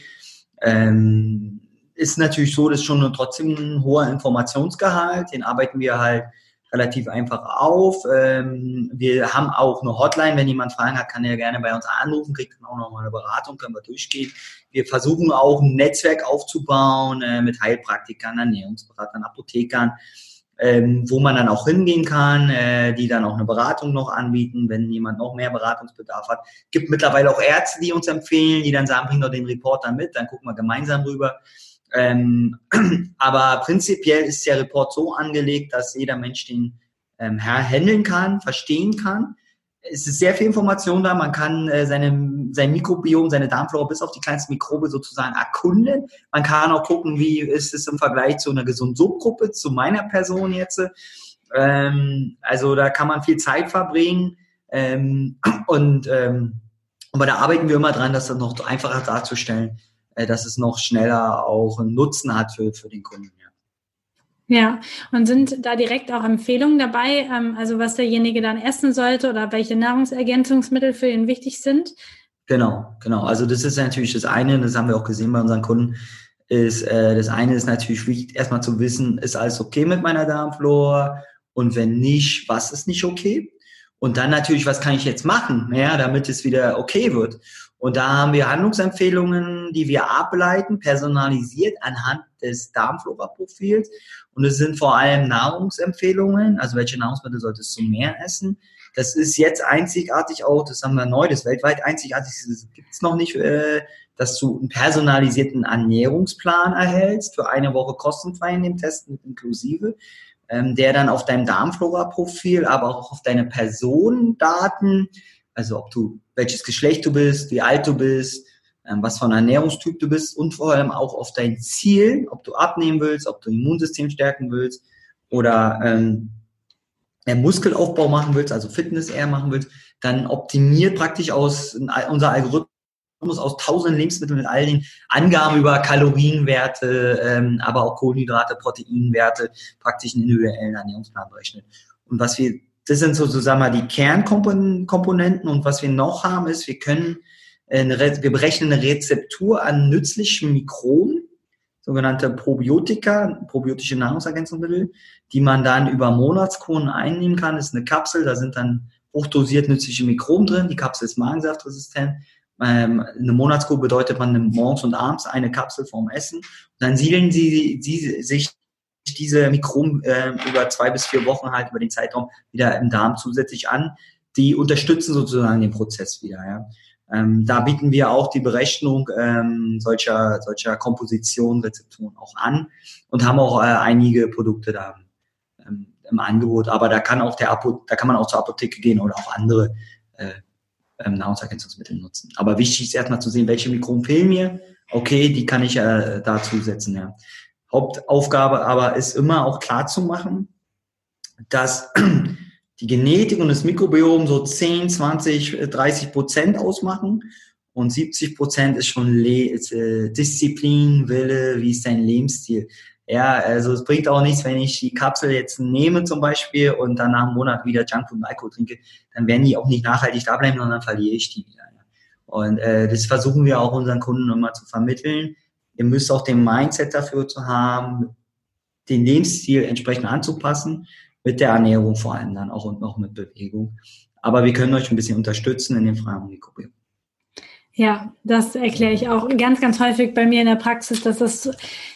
Ähm, ist natürlich so, dass schon trotzdem ein hoher Informationsgehalt, den arbeiten wir halt relativ einfach auf. Ähm, wir haben auch eine Hotline, wenn jemand Fragen hat, kann er gerne bei uns anrufen, kriegt dann auch nochmal eine Beratung, können wir durchgehen. Wir versuchen auch ein Netzwerk aufzubauen äh, mit Heilpraktikern, Ernährungsberatern, Apothekern, ähm, wo man dann auch hingehen kann, äh, die dann auch eine Beratung noch anbieten, wenn jemand noch mehr Beratungsbedarf hat. Gibt mittlerweile auch Ärzte, die uns empfehlen, die dann sagen, bring doch den Reporter mit, dann gucken wir gemeinsam rüber. Ähm, aber prinzipiell ist der Report so angelegt, dass jeder Mensch den ähm, handeln kann, verstehen kann es ist sehr viel Information da. Man kann äh, seine, sein Mikrobiom, seine Darmflora bis auf die kleinsten Mikrobe sozusagen erkunden. Man kann auch gucken, wie ist es im Vergleich zu einer gesunden Subgruppe, zu meiner Person jetzt. Ähm, also da kann man viel Zeit verbringen. Ähm, und ähm, aber da arbeiten wir immer dran, das dann noch einfacher darzustellen, äh, dass es noch schneller auch einen Nutzen hat für, für den Kunden. Ja, und sind da direkt auch Empfehlungen dabei, ähm, also was derjenige dann essen sollte oder welche Nahrungsergänzungsmittel für ihn wichtig sind? Genau, genau. Also das ist natürlich das eine, das haben wir auch gesehen bei unseren Kunden, ist, äh, das eine ist natürlich wichtig, erstmal zu wissen, ist alles okay mit meiner Darmflora? Und wenn nicht, was ist nicht okay? Und dann natürlich, was kann ich jetzt machen, ja, damit es wieder okay wird? Und da haben wir Handlungsempfehlungen, die wir ableiten, personalisiert anhand des Darmflora-Profils. Und es sind vor allem Nahrungsempfehlungen, also welche Nahrungsmittel solltest du mehr essen. Das ist jetzt einzigartig auch, das haben wir neu, das weltweit einzigartig, gibt es noch nicht, äh, dass du einen personalisierten Ernährungsplan erhältst, für eine Woche kostenfrei in dem Test mit inklusive, ähm, der dann auf deinem Darmflora-Profil, aber auch auf deine Personendaten, also ob du, welches Geschlecht du bist, wie alt du bist, ähm, was von Ernährungstyp du bist und vor allem auch auf dein Ziel, ob du abnehmen willst, ob du Immunsystem stärken willst oder ähm, Muskelaufbau machen willst, also Fitness eher machen willst, dann optimiert praktisch aus unser Algorithmus aus tausend Lebensmitteln mit all den Angaben über Kalorienwerte, ähm, aber auch Kohlenhydrate, Proteinwerte praktisch einen individuellen Ernährungsplan berechnet. Und was wir das sind sozusagen mal die Kernkomponenten. Und was wir noch haben, ist, wir können, wir berechnen eine Rezeptur an nützlichen Mikroben, sogenannte Probiotika, probiotische Nahrungsergänzungsmittel, die man dann über Monatskuren einnehmen kann. Das ist eine Kapsel, da sind dann hochdosiert nützliche Mikroben drin. Die Kapsel ist magensaftresistent. Ähm, eine Monatskur bedeutet man morgens und abends eine Kapsel vorm Essen. Und dann siedeln sie, sie sich diese Mikroben äh, über zwei bis vier Wochen halt über den Zeitraum wieder im Darm zusätzlich an. Die unterstützen sozusagen den Prozess wieder. Ja. Ähm, da bieten wir auch die Berechnung ähm, solcher, solcher Kompositionen, Rezepturen auch an und haben auch äh, einige Produkte da ähm, im Angebot. Aber da kann auch der Apo da kann man auch zur Apotheke gehen oder auch andere äh, ähm, Nahrungsergänzungsmittel nutzen. Aber wichtig ist erstmal zu sehen, welche Mikroben fehlen mir. Okay, die kann ich äh, da zusetzen. Ja. Hauptaufgabe aber ist immer auch klar zu machen, dass die Genetik und das Mikrobiom so 10, 20, 30 Prozent ausmachen und 70 Prozent ist schon Le äh, Disziplin, Wille, wie ist dein Lebensstil. Ja, also es bringt auch nichts, wenn ich die Kapsel jetzt nehme zum Beispiel und dann nach einem Monat wieder Junkfood und Alkohol trinke, dann werden die auch nicht nachhaltig da bleiben, sondern verliere ich die wieder. Und äh, das versuchen wir auch unseren Kunden immer zu vermitteln, Ihr müsst auch den Mindset dafür zu haben, den Lebensstil entsprechend anzupassen, mit der Ernährung vor allem dann auch und noch mit Bewegung. Aber wir können euch ein bisschen unterstützen in den Fragen Mikrobiom. Ja, das erkläre ich auch ganz, ganz häufig bei mir in der Praxis, dass das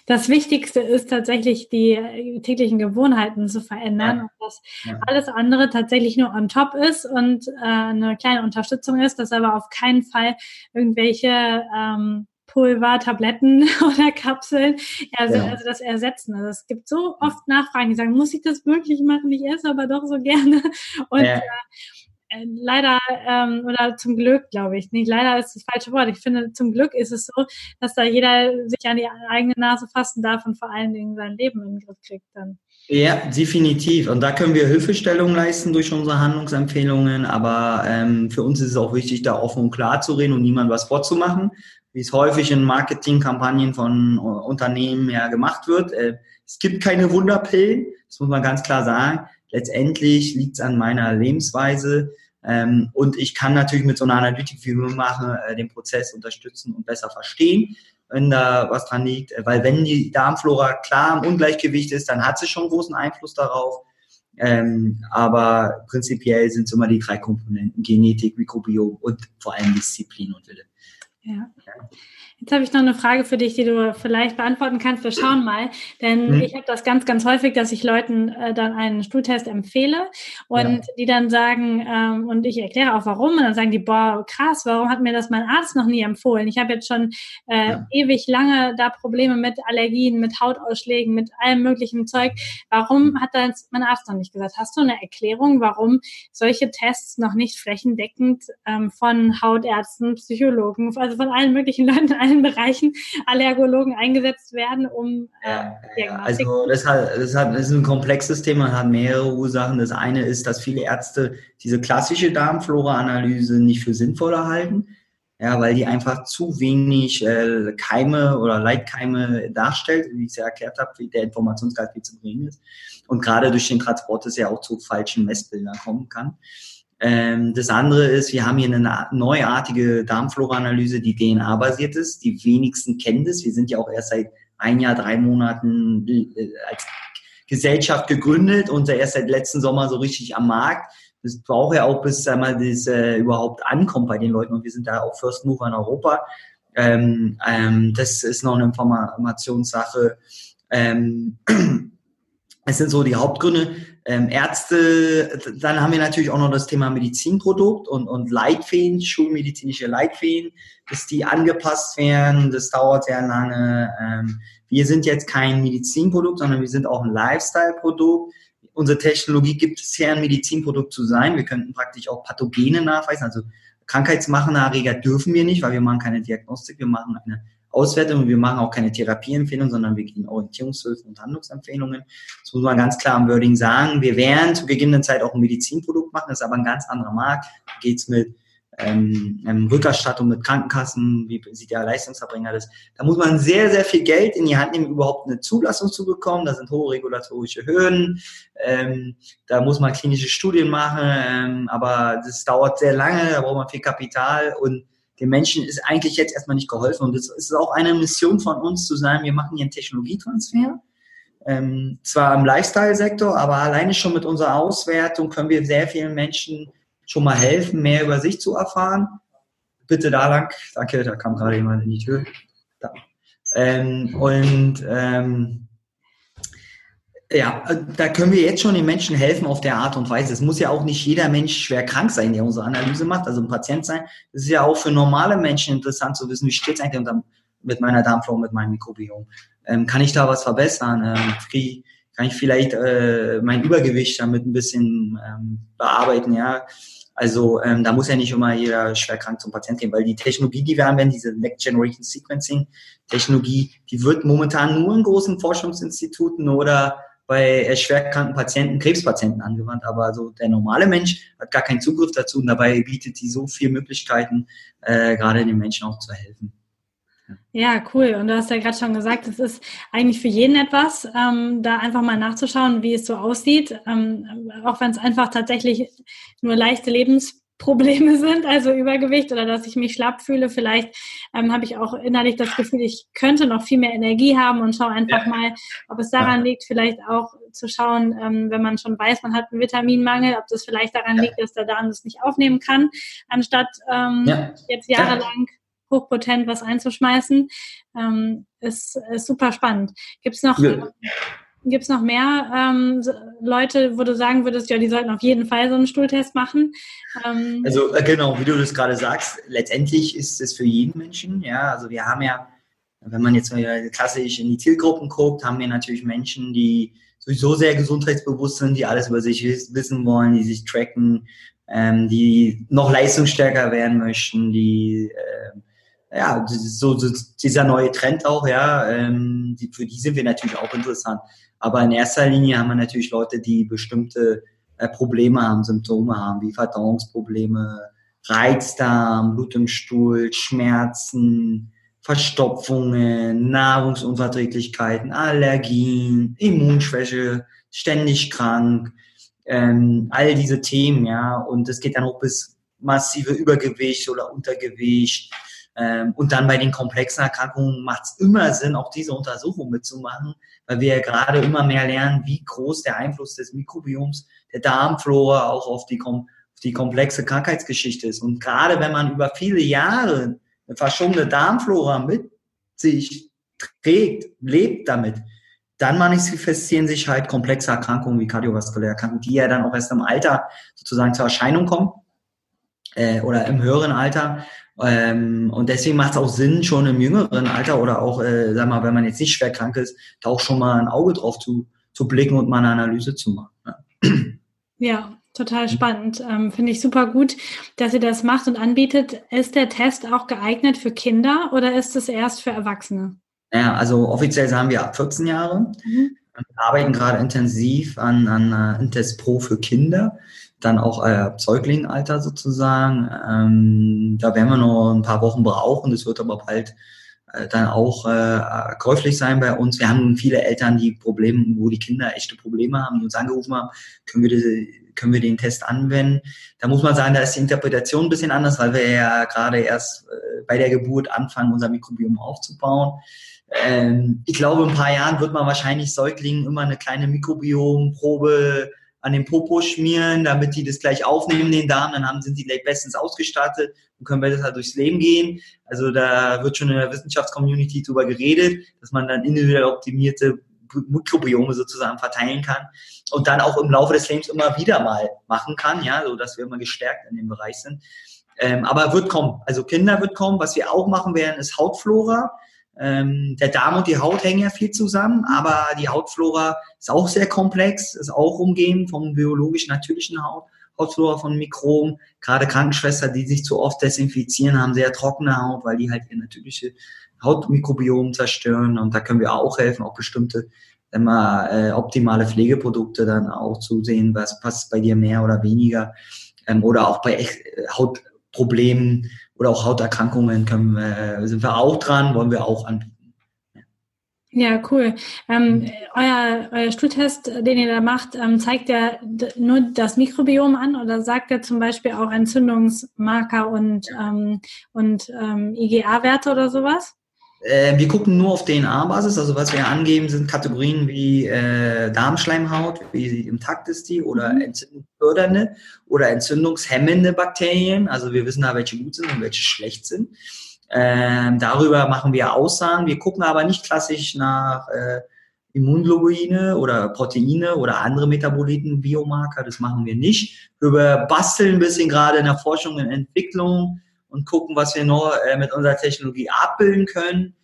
das Wichtigste ist, tatsächlich die täglichen Gewohnheiten zu verändern ja. und dass ja. alles andere tatsächlich nur on top ist und äh, eine kleine Unterstützung ist, dass aber auf keinen Fall irgendwelche ähm, Pulver, Tabletten oder Kapseln, also, ja. also das ersetzen. Also es gibt so oft Nachfragen, die sagen, muss ich das wirklich machen? Ich esse aber doch so gerne. Und ja. äh, äh, leider ähm, oder zum Glück, glaube ich, nicht leider ist das falsche Wort. Ich finde, zum Glück ist es so, dass da jeder sich an die eigene Nase fassen darf und vor allen Dingen sein Leben in den Griff kriegt dann. Ja, definitiv. Und da können wir Hilfestellung leisten durch unsere Handlungsempfehlungen. Aber ähm, für uns ist es auch wichtig, da offen und klar zu reden und niemand was vorzumachen, wie es häufig in Marketingkampagnen von äh, Unternehmen ja gemacht wird. Äh, es gibt keine Wunderpillen, das muss man ganz klar sagen letztendlich liegt es an meiner Lebensweise. Ähm, und ich kann natürlich mit so einer Analytik, wie wir machen, äh, den Prozess unterstützen und besser verstehen, wenn da was dran liegt. Weil wenn die Darmflora klar im Ungleichgewicht ist, dann hat sie schon großen Einfluss darauf. Ähm, aber prinzipiell sind es immer die drei Komponenten, Genetik, Mikrobiom und vor allem Disziplin und Wille. Ja. Jetzt habe ich noch eine Frage für dich, die du vielleicht beantworten kannst. Wir schauen mal, denn mhm. ich habe das ganz, ganz häufig, dass ich Leuten äh, dann einen Stuhltest empfehle und ja. die dann sagen, ähm, und ich erkläre auch warum, und dann sagen die, boah, krass, warum hat mir das mein Arzt noch nie empfohlen? Ich habe jetzt schon äh, ja. ewig lange da Probleme mit Allergien, mit Hautausschlägen, mit allem möglichen Zeug. Warum hat das mein Arzt noch nicht gesagt? Hast du eine Erklärung, warum solche Tests noch nicht flächendeckend ähm, von Hautärzten, Psychologen, also von allen möglichen Leuten allen Bereichen Allergologen eingesetzt werden, um äh, Diagnostik Also das, hat, das, hat, das ist ein komplexes Thema, und hat mehrere Ursachen. Das eine ist, dass viele Ärzte diese klassische Darmflora-Analyse nicht für sinnvoll erhalten. Ja, weil die einfach zu wenig äh, Keime oder Leitkeime darstellt, wie ich es ja erklärt habe, wie der Informationsgehalt viel zu gering ist. Und gerade durch den Transport es ja auch zu falschen Messbildern kommen kann. Ähm, das andere ist, wir haben hier eine neuartige Darmflora-Analyse, die DNA-basiert ist. Die wenigsten kennen das. Wir sind ja auch erst seit ein Jahr, drei Monaten äh, als Gesellschaft gegründet und erst seit letzten Sommer so richtig am Markt. Das braucht ja auch, bis einmal das äh, überhaupt ankommt bei den Leuten und wir sind da auch First Mover in Europa. Ähm, ähm, das ist noch eine Informationssache. Ähm, es sind so die Hauptgründe. Ähm, Ärzte, dann haben wir natürlich auch noch das Thema Medizinprodukt und, und Leitfäden, schulmedizinische Leitfäden, dass die angepasst werden. Das dauert sehr lange. Ähm, wir sind jetzt kein Medizinprodukt, sondern wir sind auch ein Lifestyle-Produkt. Unsere Technologie gibt es ja, ein Medizinprodukt zu sein. Wir könnten praktisch auch Pathogene nachweisen, also krankheitsmachende Erreger dürfen wir nicht, weil wir machen keine Diagnostik, wir machen eine Auswertung. Wir machen auch keine Therapieempfehlungen, sondern wir geben Orientierungshilfen und Handlungsempfehlungen. Das muss man ganz klar im Wording sagen. Wir werden zu gegebenen Zeit auch ein Medizinprodukt machen, das ist aber ein ganz anderer Markt. Da geht's mit ähm, Rückerstattung mit Krankenkassen, wie sieht der Leistungserbringer das? Da muss man sehr, sehr viel Geld in die Hand nehmen, überhaupt eine Zulassung zu bekommen. Da sind hohe regulatorische Hürden. Ähm, da muss man klinische Studien machen, ähm, aber das dauert sehr lange, da braucht man viel Kapital und den Menschen ist eigentlich jetzt erstmal nicht geholfen. Und es ist auch eine Mission von uns zu sagen, wir machen hier einen Technologietransfer. Ähm, zwar im Lifestyle-Sektor, aber alleine schon mit unserer Auswertung können wir sehr vielen Menschen schon mal helfen, mehr über sich zu erfahren. Bitte da lang. Danke, da kam gerade jemand in die Tür. Ähm, und ähm, ja, äh, da können wir jetzt schon den Menschen helfen auf der Art und Weise. Es muss ja auch nicht jeder Mensch schwer krank sein, der unsere Analyse macht, also ein Patient sein. Es ist ja auch für normale Menschen interessant zu wissen, wie steht es eigentlich mit meiner Darmflora, mit meinem Mikrobiom. Ähm, kann ich da was verbessern? Ähm, kann ich vielleicht äh, mein Übergewicht damit ein bisschen ähm, bearbeiten? Ja, also ähm, da muss ja nicht immer jeder schwer krank zum Patienten gehen, weil die Technologie, die wir anwenden, diese Next Generation Sequencing Technologie, die wird momentan nur in großen Forschungsinstituten oder bei schwerkranken Patienten, Krebspatienten angewandt, aber so der normale Mensch hat gar keinen Zugriff dazu und dabei bietet die so viele Möglichkeiten, äh, gerade den Menschen auch zu helfen. Ja, cool. Und du hast ja gerade schon gesagt, es ist eigentlich für jeden etwas, ähm, da einfach mal nachzuschauen, wie es so aussieht. Ähm, auch wenn es einfach tatsächlich nur leichte Lebens Probleme sind, also Übergewicht oder dass ich mich schlapp fühle. Vielleicht ähm, habe ich auch innerlich das Gefühl, ich könnte noch viel mehr Energie haben und schaue einfach ja. mal, ob es daran ja. liegt, vielleicht auch zu schauen, ähm, wenn man schon weiß, man hat einen Vitaminmangel, ob das vielleicht daran ja. liegt, dass der Darm das nicht aufnehmen kann, anstatt ähm, jetzt jahrelang hochpotent was einzuschmeißen. Ähm, ist, ist super spannend. Gibt es noch, ja. gibt's noch mehr ähm, Leute, wo du sagen würdest, ja, die sollten auf jeden Fall so einen Stuhltest machen? Ähm, also äh, genau, wie du das gerade sagst, letztendlich ist es für jeden Menschen, ja, also wir haben ja, wenn man jetzt mal klassisch in die Zielgruppen guckt, haben wir natürlich Menschen, die sowieso sehr gesundheitsbewusst sind, die alles über sich wissen wollen, die sich tracken, ähm, die noch leistungsstärker werden möchten, die äh, ja so, so dieser neue Trend auch, ja, ähm, die, für die sind wir natürlich auch interessant. Aber in erster Linie haben wir natürlich Leute, die bestimmte äh, Probleme haben, Symptome haben, wie Verdauungsprobleme, Reizdarm, Blut im Stuhl, Schmerzen, Verstopfungen, Nahrungsunverträglichkeiten, Allergien, Immunschwäche, ständig krank, ähm, all diese Themen, ja. Und es geht dann auch bis massive Übergewicht oder Untergewicht. Ähm, und dann bei den komplexen Erkrankungen macht es immer Sinn, auch diese Untersuchung mitzumachen, weil wir ja gerade immer mehr lernen, wie groß der Einfluss des Mikrobioms, der Darmflora auch auf die, auf die komplexe Krankheitsgeschichte ist. Und gerade wenn man über viele Jahre eine verschobene Darmflora mit sich trägt, lebt damit, dann manifestieren sich halt komplexe Erkrankungen wie kardiovaskuläre Erkrankungen, die ja dann auch erst im Alter sozusagen zur Erscheinung kommen äh, oder im höheren Alter. Ähm, und deswegen macht es auch Sinn, schon im jüngeren Alter oder auch, äh, sag mal, wenn man jetzt nicht schwer krank ist, da auch schon mal ein Auge drauf zu, zu blicken und mal eine Analyse zu machen. Ja. ja. Total spannend. Ähm, Finde ich super gut, dass ihr das macht und anbietet. Ist der Test auch geeignet für Kinder oder ist es erst für Erwachsene? Ja, also offiziell sagen wir ab 14 Jahre. Mhm. Wir arbeiten gerade intensiv an, an uh, Intest Pro für Kinder, dann auch äh, Säuglingalter sozusagen. Ähm, da werden wir noch ein paar Wochen brauchen. Das wird aber bald äh, dann auch äh, käuflich sein bei uns. Wir haben viele Eltern, die Probleme, wo die Kinder echte Probleme haben, die uns angerufen haben, können wir diese können wir den Test anwenden. Da muss man sagen, da ist die Interpretation ein bisschen anders, weil wir ja gerade erst äh, bei der Geburt anfangen, unser Mikrobiom aufzubauen. Ähm, ich glaube, in ein paar Jahren wird man wahrscheinlich Säuglingen immer eine kleine Mikrobiomprobe an den Popo schmieren, damit die das gleich aufnehmen, den Darm, dann haben, sind die gleich bestens ausgestattet und können besser durchs Leben gehen. Also da wird schon in der Wissenschaftscommunity drüber geredet, dass man dann individuell optimierte Mikrobiome sozusagen verteilen kann und dann auch im Laufe des Lebens immer wieder mal machen kann, ja, so dass wir immer gestärkt in dem Bereich sind. Ähm, aber wird kommen. Also Kinder wird kommen. Was wir auch machen werden, ist Hautflora. Ähm, der Darm und die Haut hängen ja viel zusammen, aber die Hautflora ist auch sehr komplex, ist auch umgeben vom biologisch natürlichen Haut. Hautflora von Mikroben. Gerade Krankenschwestern, die sich zu oft desinfizieren, haben sehr trockene Haut, weil die halt ihr natürliche Hautmikrobiom zerstören. Und da können wir auch helfen, auch bestimmte immer äh, optimale Pflegeprodukte dann auch zu sehen, was passt bei dir mehr oder weniger. Ähm, oder auch bei echt, äh, Hautproblemen oder auch Hauterkrankungen können wir, sind wir auch dran, wollen wir auch anbieten. Ja, cool. Ähm, euer, euer Stuhltest, den ihr da macht, ähm, zeigt ja nur das Mikrobiom an oder sagt er zum Beispiel auch Entzündungsmarker und, ähm, und ähm, IgA-Werte oder sowas? Äh, wir gucken nur auf DNA-Basis, also was wir angeben, sind Kategorien wie äh, Darmschleimhaut, wie im Takt ist die, oder mhm. entzündungsfördernde oder entzündungshemmende Bakterien. Also wir wissen da, welche gut sind und welche schlecht sind. Ähm, darüber machen wir Aussagen. Wir gucken aber nicht klassisch nach äh, Immunglobine oder Proteine oder andere Metaboliten, Biomarker. Das machen wir nicht. Wir basteln ein bisschen gerade in der Forschung und Entwicklung und gucken, was wir noch äh, mit unserer Technologie abbilden können.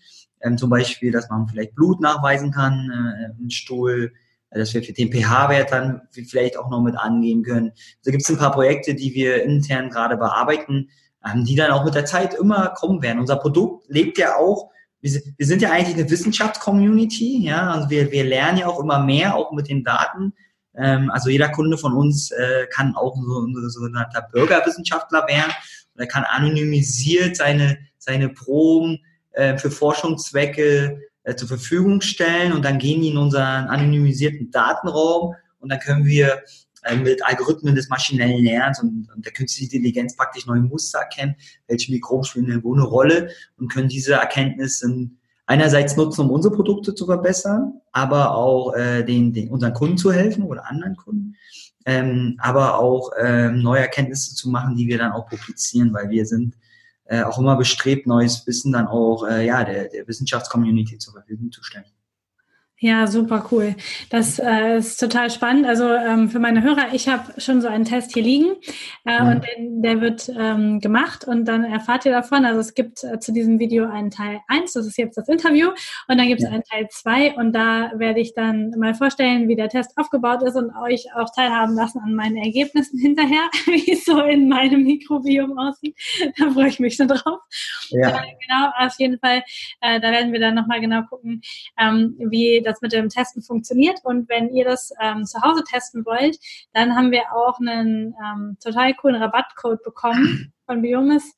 Ähm, zum Beispiel, dass man vielleicht Blut nachweisen kann äh, im Stuhl, äh, dass wir den pH-Wert dann vielleicht auch noch mit angeben können. Da gibt es ein paar Projekte, die wir intern gerade bearbeiten, ähm, die dann auch mit der Zeit immer kommen werden. Unser Produkt lebt ja auch, wir, sind ja eigentlich eine Wissenschaftscommunity, ja, also wir, wir lernen ja auch immer mehr, auch mit den Daten. Ähm, also jeder Kunde von uns äh, kann auch so, ein Bürgerwissenschaftler werden er kann anonymisiert seine, seine Proben äh, für Forschungszwecke äh, zur Verfügung stellen und dann gehen die in unseren anonymisierten Datenraum und dann können wir äh, mit Algorithmen des maschinellen Lernens und, und der künstlichen Intelligenz praktisch neue Muster erkennen, welche Mikroben spielen wo eine Rolle und können diese Erkenntnisse einerseits nutzen, um unsere Produkte zu verbessern, aber auch äh, den, den unseren Kunden zu helfen oder anderen Kunden ähm, aber auch ähm, neue Erkenntnisse zu machen, die wir dann auch publizieren, weil wir sind äh, auch immer bestrebt, neues Wissen dann auch äh, ja, der, der Wissenschaftscommunity zur Verfügung zu stellen. Ja, super cool. Das äh, ist total spannend. Also ähm, für meine Hörer, ich habe schon so einen Test hier liegen äh, mhm. und den, der wird ähm, gemacht und dann erfahrt ihr davon. Also es gibt äh, zu diesem Video einen Teil 1, das ist jetzt das Interview, und dann gibt es ja. einen Teil 2 und da werde ich dann mal vorstellen, wie der Test aufgebaut ist und euch auch teilhaben lassen an meinen Ergebnissen hinterher, wie es so in meinem Mikrobiom aussieht. Da freue ich mich schon drauf. Ja. Äh, genau, auf jeden Fall, äh, da werden wir dann nochmal genau gucken, ähm, wie das mit dem Testen funktioniert. Und wenn ihr das ähm, zu Hause testen wollt, dann haben wir auch einen ähm, total coolen Rabattcode bekommen von Biomis.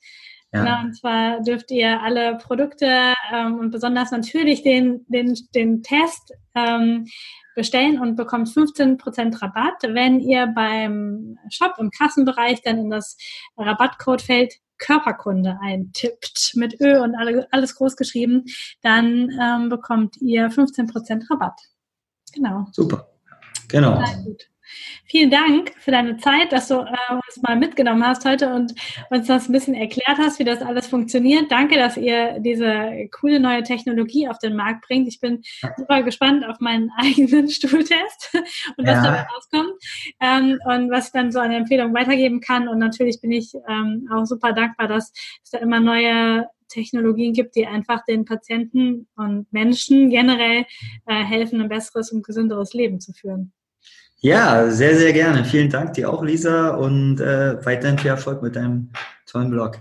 Ja. Genau, und zwar dürft ihr alle Produkte ähm, und besonders natürlich den, den, den Test ähm, bestellen und bekommt 15% Rabatt, wenn ihr beim Shop im Kassenbereich dann in das Rabattcodefeld Körperkunde eintippt mit Ö und alles groß geschrieben, dann ähm, bekommt ihr 15% Rabatt. Genau. Super. Genau. Vielen Dank für deine Zeit, dass du äh, uns mal mitgenommen hast heute und uns das ein bisschen erklärt hast, wie das alles funktioniert. Danke, dass ihr diese coole neue Technologie auf den Markt bringt. Ich bin super gespannt auf meinen eigenen Stuhltest und was ja. dabei rauskommt ähm, und was ich dann so eine Empfehlung weitergeben kann. Und natürlich bin ich ähm, auch super dankbar, dass es da immer neue Technologien gibt, die einfach den Patienten und Menschen generell äh, helfen, ein besseres und gesünderes Leben zu führen. Ja, sehr, sehr gerne. Vielen Dank dir auch, Lisa, und äh, weiterhin viel Erfolg mit deinem tollen Blog.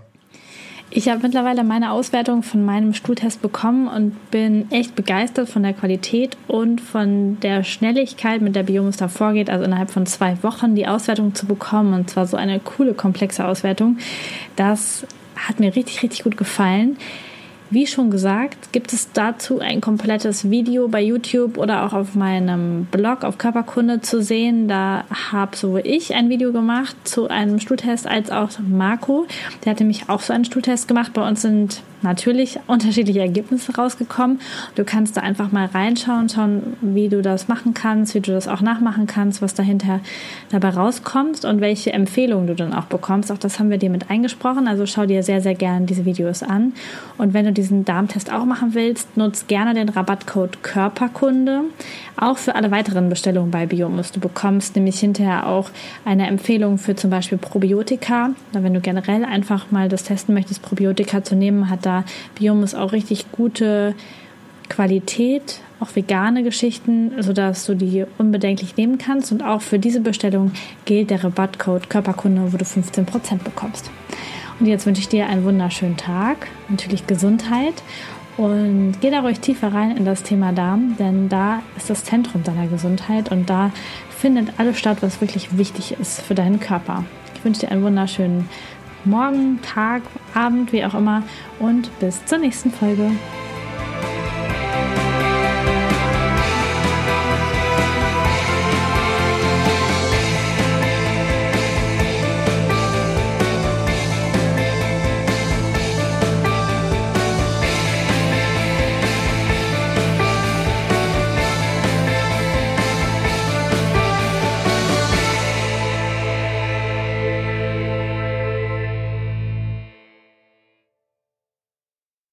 Ich habe mittlerweile meine Auswertung von meinem Stuhltest bekommen und bin echt begeistert von der Qualität und von der Schnelligkeit, mit der Biomus da vorgeht, also innerhalb von zwei Wochen die Auswertung zu bekommen und zwar so eine coole, komplexe Auswertung. Das hat mir richtig, richtig gut gefallen. Wie schon gesagt, gibt es dazu ein komplettes Video bei YouTube oder auch auf meinem Blog auf Körperkunde zu sehen. Da habe sowohl ich ein Video gemacht zu einem Stuhltest als auch Marco. Der hatte mich auch so einen Stuhltest gemacht. Bei uns sind natürlich unterschiedliche Ergebnisse rausgekommen. Du kannst da einfach mal reinschauen, schauen, wie du das machen kannst, wie du das auch nachmachen kannst, was dahinter dabei rauskommt und welche Empfehlungen du dann auch bekommst. Auch das haben wir dir mit eingesprochen. Also schau dir sehr, sehr gerne diese Videos an. Und wenn du diesen Darmtest auch machen willst, nutz gerne den Rabattcode Körperkunde. Auch für alle weiteren Bestellungen bei Biomus. Du bekommst nämlich hinterher auch eine Empfehlung für zum Beispiel Probiotika. Wenn du generell einfach mal das testen möchtest, Probiotika zu nehmen, hat da Biomus auch richtig gute Qualität, auch vegane Geschichten, sodass du die unbedenklich nehmen kannst. Und auch für diese Bestellung gilt der Rabattcode Körperkunde, wo du 15% bekommst. Und jetzt wünsche ich dir einen wunderschönen Tag, natürlich Gesundheit und geh da ruhig tiefer rein in das Thema Darm, denn da ist das Zentrum deiner Gesundheit und da findet alles statt, was wirklich wichtig ist für deinen Körper. Ich wünsche dir einen wunderschönen Morgen, Tag, Abend, wie auch immer und bis zur nächsten Folge.